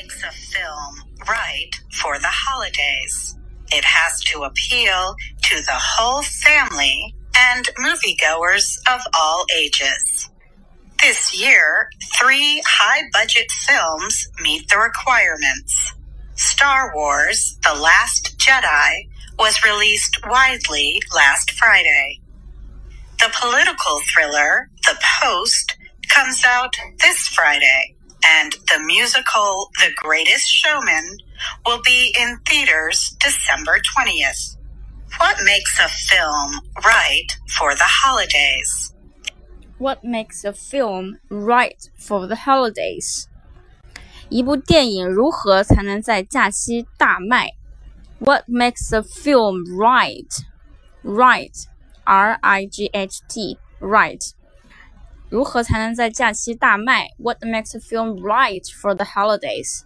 makes a film right for the holidays? It has to appeal to the whole family and moviegoers of all ages. This year, three high budget films meet the requirements. Star Wars The Last Jedi was released widely last Friday. The political thriller The Post comes out this Friday, and the musical The Greatest Showman will be in theaters December 20th. What makes a film right for the holidays? What makes a film right for the holidays? 一部电影如何才能在假期大卖？What makes a film right? Right, R I G H T, right. 如何才能在假期大卖？What makes a film right for the holidays?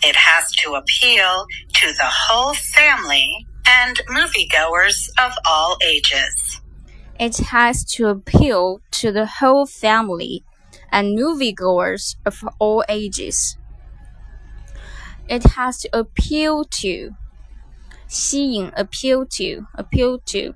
It has to appeal to the whole family and moviegoers of all ages. It has to appeal to the whole family and moviegoers of all ages. It has to appeal to 吸引 appeal to appeal to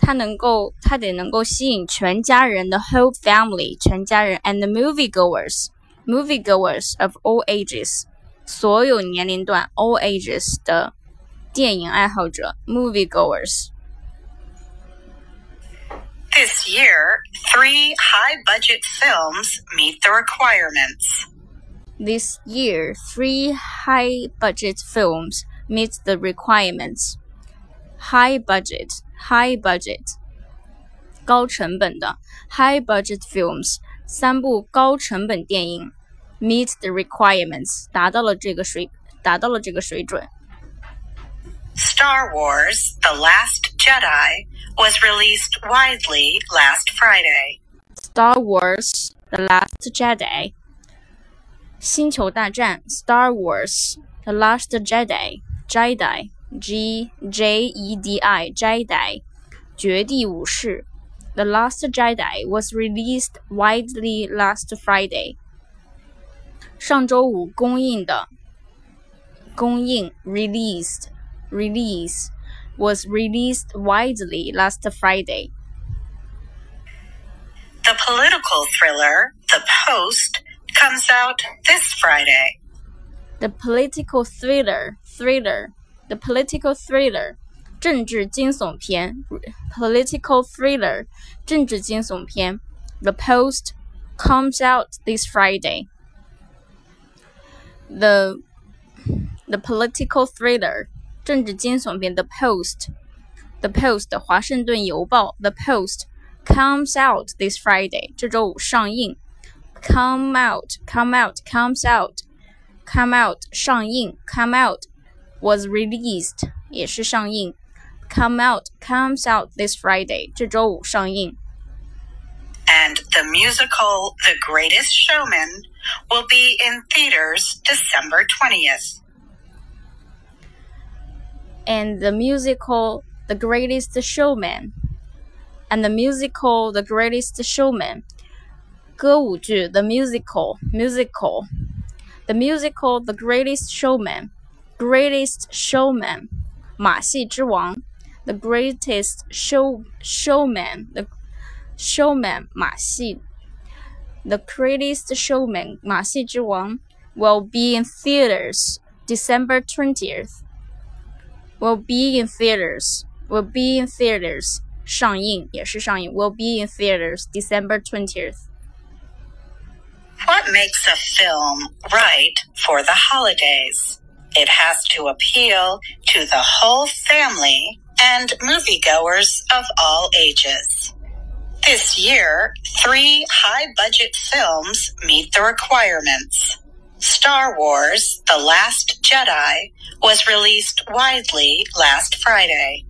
它能够，它得能够吸引全家人的 whole family，全家人 and the moviegoers moviegoers of all ages，所有年龄段 all ages 的电影爱好者 moviegoers。This year, three high budget films meet the requirements. This year, three high budget films meet the requirements. High budget, high budget，高成本的 high budget films，三部高成本电影 meet the requirements，达到了这个水，达到了这个水准。Star Wars The Last Jedi was released widely last Friday. Star Wars The Last Jedi. 星球大战 Star Wars The Last Jedi Jedi G J E D I Jedi 绝地武士 The Last Jedi was released widely last Friday. 上周五公映的公映 released release was released widely last Friday. The political thriller The Post comes out this Friday. The political thriller thriller the political thriller 政治惊悚片 political thriller 政治惊悚片 The Post comes out this Friday. The the political thriller 政治惊悚片 The Post The Post 华盛顿邮报 The Post comes out this Friday 这周五上映。Come out, come out, comes out, come out 上映，come out was released 也是上映，come out comes out this Friday 这周五上映。 And the musical The Greatest Showman will be in theaters December 20th. and the musical The Greatest Showman and the musical The Greatest Showman 歌舞剧 The Musical Musical The Musical The Greatest Showman Greatest Showman 马戏之王 The Greatest Show Showman The Showman 马戏 The Greatest Showman 马戏之王 will be in theaters December 20th will be in theaters. Will be in theaters. 上映也是上映。Will be in theaters December twentieth. What makes a film right for the holidays? It has to appeal to the whole family and moviegoers of all ages. This year, three high budget films meet the requirements. Star Wars The Last Jedi was released widely last Friday.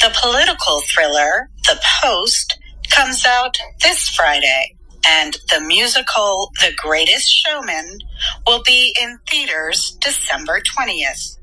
The political thriller The Post comes out this Friday, and the musical The Greatest Showman will be in theaters December 20th.